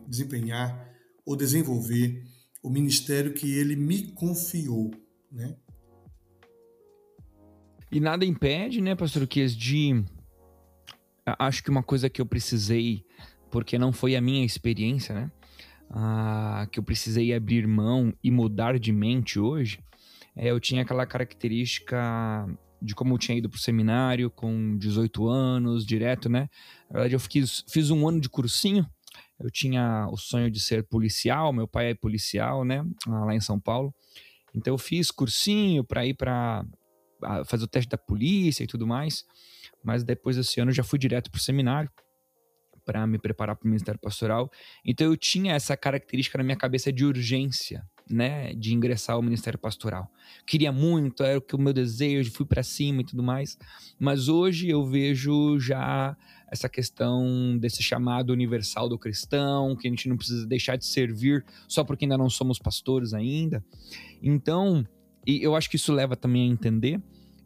desempenhar ou desenvolver o ministério que Ele me confiou, né? E nada impede, né, pastor Kies, de. Acho que uma coisa que eu precisei, porque não foi a minha experiência, né? Ah, que eu precisei abrir mão e mudar de mente hoje, é, eu tinha aquela característica de como eu tinha ido pro seminário com 18 anos, direto, né? Na verdade, eu fiz, fiz um ano de cursinho. Eu tinha o sonho de ser policial, meu pai é policial, né? Lá em São Paulo. Então eu fiz cursinho para ir para fazer o teste da polícia e tudo mais. Mas depois desse ano eu já fui direto pro seminário para me preparar para o ministério pastoral. Então eu tinha essa característica na minha cabeça de urgência, né, de ingressar ao ministério pastoral. Queria muito, era o que o meu desejo, fui para cima e tudo mais. Mas hoje eu vejo já essa questão desse chamado universal do cristão, que a gente não precisa deixar de servir só porque ainda não somos pastores ainda. Então, e eu acho que isso leva também a entender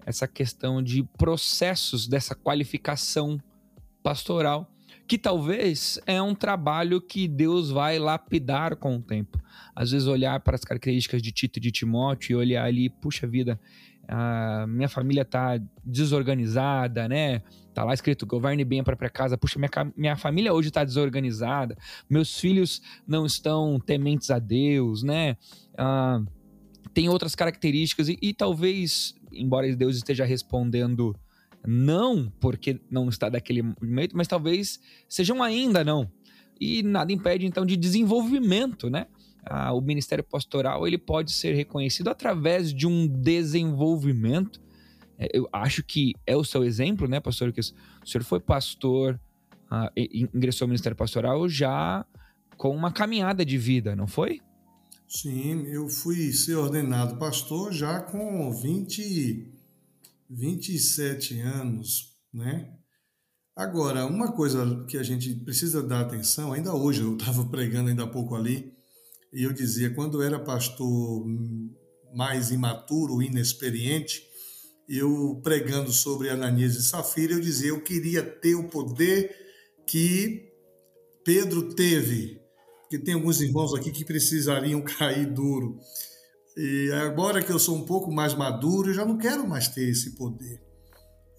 essa questão de processos dessa qualificação pastoral que talvez é um trabalho que Deus vai lapidar com o tempo. Às vezes olhar para as características de Tito e de Timóteo e olhar ali, puxa vida, a minha família tá desorganizada, né? Tá lá escrito governe bem para para casa. Puxa, minha, minha família hoje está desorganizada. Meus filhos não estão tementes a Deus, né? Ah, tem outras características e, e talvez, embora Deus esteja respondendo não porque não está daquele jeito, mas talvez sejam ainda não. E nada impede então de desenvolvimento, né? Ah, o ministério pastoral ele pode ser reconhecido através de um desenvolvimento. É, eu acho que é o seu exemplo, né, pastor? Que o senhor foi pastor, ah, ingressou no ministério pastoral já com uma caminhada de vida, não foi? Sim, eu fui ser ordenado pastor já com 20, 27 anos, né? Agora, uma coisa que a gente precisa dar atenção, ainda hoje eu estava *laughs* pregando ainda há pouco ali, e eu dizia, quando eu era pastor mais imaturo, inexperiente, eu pregando sobre Ananias e Safira, eu dizia, eu queria ter o poder que Pedro teve, porque tem alguns irmãos aqui que precisariam *laughs* cair duro. E agora que eu sou um pouco mais maduro, eu já não quero mais ter esse poder.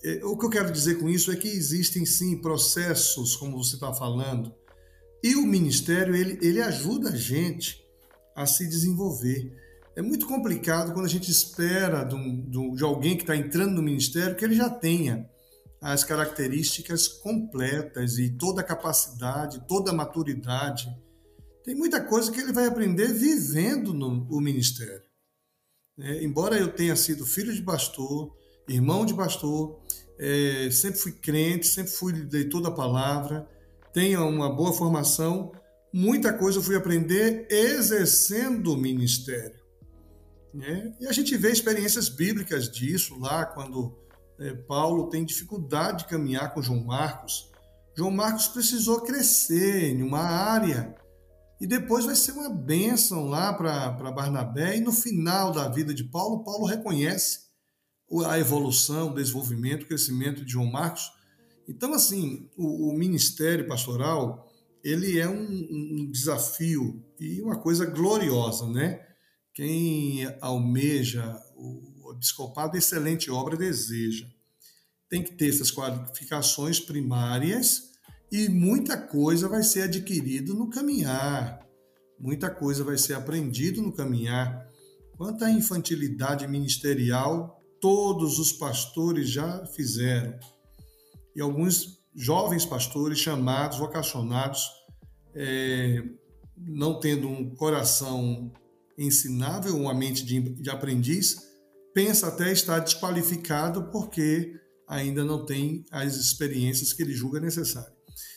É, o que eu quero dizer com isso é que existem sim processos, como você está falando, e o ministério ele, ele ajuda a gente a se desenvolver. É muito complicado quando a gente espera de, um, de alguém que está entrando no ministério que ele já tenha as características completas e toda a capacidade, toda a maturidade. Tem muita coisa que ele vai aprender vivendo no, o ministério. É, embora eu tenha sido filho de pastor, irmão de pastor, é, sempre fui crente, sempre fui leitor da palavra, tenha uma boa formação, muita coisa eu fui aprender exercendo o ministério. Né? E a gente vê experiências bíblicas disso lá, quando é, Paulo tem dificuldade de caminhar com João Marcos. João Marcos precisou crescer em uma área e depois vai ser uma bênção lá para Barnabé. E no final da vida de Paulo, Paulo reconhece a evolução, o desenvolvimento, o crescimento de João Marcos. Então, assim, o, o ministério pastoral, ele é um, um, desafio e uma coisa gloriosa, né? Quem almeja o episcopado, excelente obra deseja. Tem que ter essas qualificações primárias e muita coisa vai ser adquirido no caminhar, muita coisa vai ser aprendido no caminhar. Quanto à infantilidade ministerial, todos os pastores já fizeram. E alguns jovens pastores chamados, vocacionados, é, não tendo um coração ensinável, uma mente de, de aprendiz, pensa até estar desqualificado porque ainda não tem as experiências que ele julga necessárias.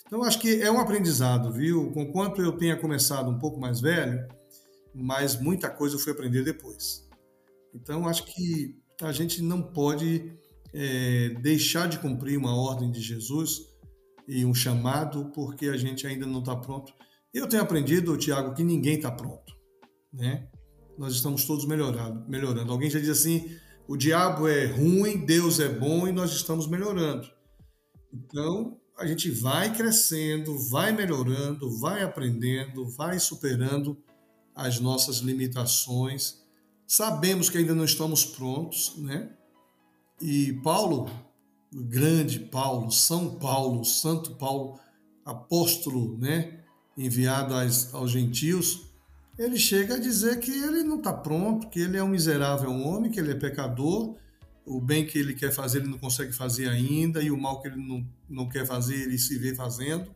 Então, acho que é um aprendizado, viu? Conquanto eu tenha começado um pouco mais velho, mas muita coisa eu fui aprender depois. Então, acho que a gente não pode é, deixar de cumprir uma ordem de Jesus e um chamado porque a gente ainda não está pronto. Eu tenho aprendido, Tiago, que ninguém está pronto, né? Nós estamos todos melhorando, melhorando. Alguém já diz assim: o diabo é ruim, Deus é bom e nós estamos melhorando. Então, a gente vai crescendo, vai melhorando, vai aprendendo, vai superando as nossas limitações. Sabemos que ainda não estamos prontos, né? E Paulo, o grande Paulo, São Paulo, Santo Paulo, apóstolo, né, enviado aos, gentios, ele chega a dizer que ele não está pronto, que ele é um miserável homem, que ele é pecador, o bem que ele quer fazer ele não consegue fazer ainda, e o mal que ele não, não quer fazer ele se vê fazendo.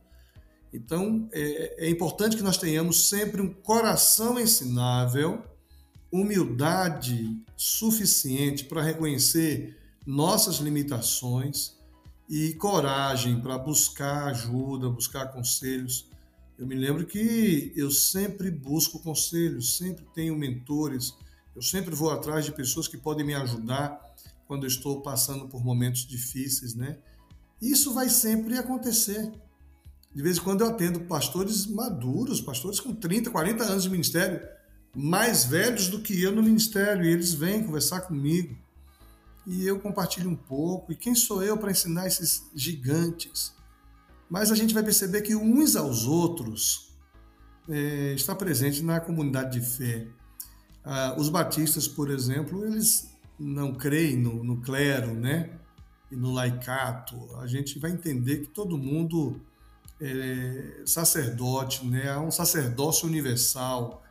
Então, é, é importante que nós tenhamos sempre um coração ensinável, humildade suficiente para reconhecer nossas limitações e coragem para buscar ajuda, buscar conselhos. Eu me lembro que eu sempre busco conselhos, sempre tenho mentores, eu sempre vou atrás de pessoas que podem me ajudar quando eu estou passando por momentos difíceis, né? Isso vai sempre acontecer. De vez em quando eu atendo pastores maduros, pastores com 30, 40 anos de ministério, mais velhos do que eu no ministério, e eles vêm conversar comigo. E eu compartilho um pouco. E quem sou eu para ensinar esses gigantes? Mas a gente vai perceber que uns aos outros é, está presente na comunidade de fé. Ah, os batistas, por exemplo, eles não creem no, no clero, né? E no laicato. A gente vai entender que todo mundo é, sacerdote, né? Há um sacerdócio universal.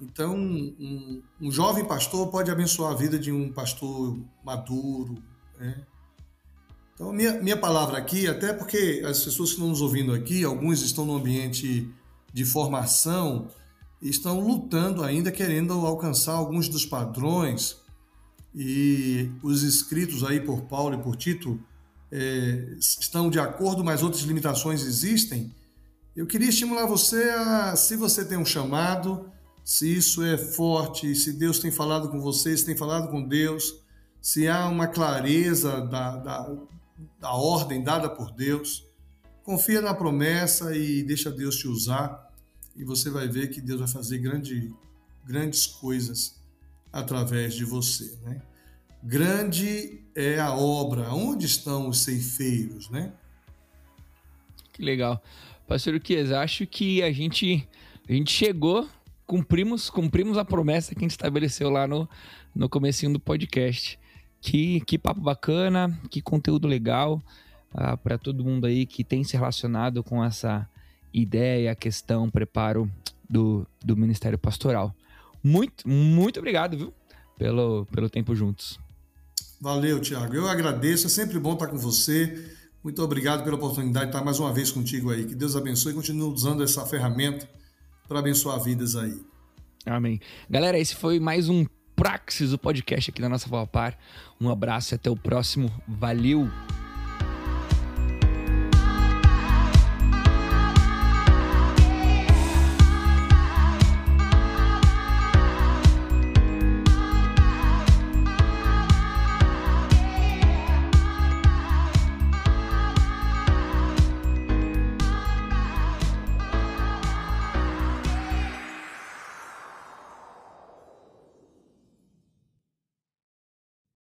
Então, um, um, jovem pastor pode abençoar a vida de um pastor maduro, né? Então, minha, minha palavra aqui, até porque as pessoas que estão nos ouvindo aqui, alguns estão no ambiente de formação, estão lutando ainda, querendo alcançar alguns dos padrões, e os escritos aí por Paulo e por Tito é, estão de acordo, mas outras limitações existem, eu queria estimular você a, se você tem um chamado, se isso é forte, se Deus tem falado com você, se tem falado com Deus, se há uma clareza da, da, da ordem dada por Deus, confia na promessa e deixa Deus te usar e você vai ver que Deus vai fazer grande, grandes coisas através de você, né? Grande é a obra. Onde estão os ceifeiros, né? Que legal. Pastor Kies, acho que a gente, a gente chegou, cumprimos, cumprimos a promessa que a gente estabeleceu lá no, no comecinho do podcast. Que, que papo bacana, que conteúdo legal ah, para todo mundo aí que tem se relacionado com essa ideia, questão, preparo do, do Ministério Pastoral. Muito, muito obrigado, viu? Pelo, pelo tempo juntos. Valeu, Tiago. Eu agradeço, é sempre bom estar com você. Muito obrigado pela oportunidade de estar mais uma vez contigo aí. Que Deus abençoe e continue usando essa ferramenta para abençoar vidas aí. Amém. Galera, esse foi mais um Praxis, o podcast aqui da nossa Valpar. Um abraço e até o próximo. Valeu!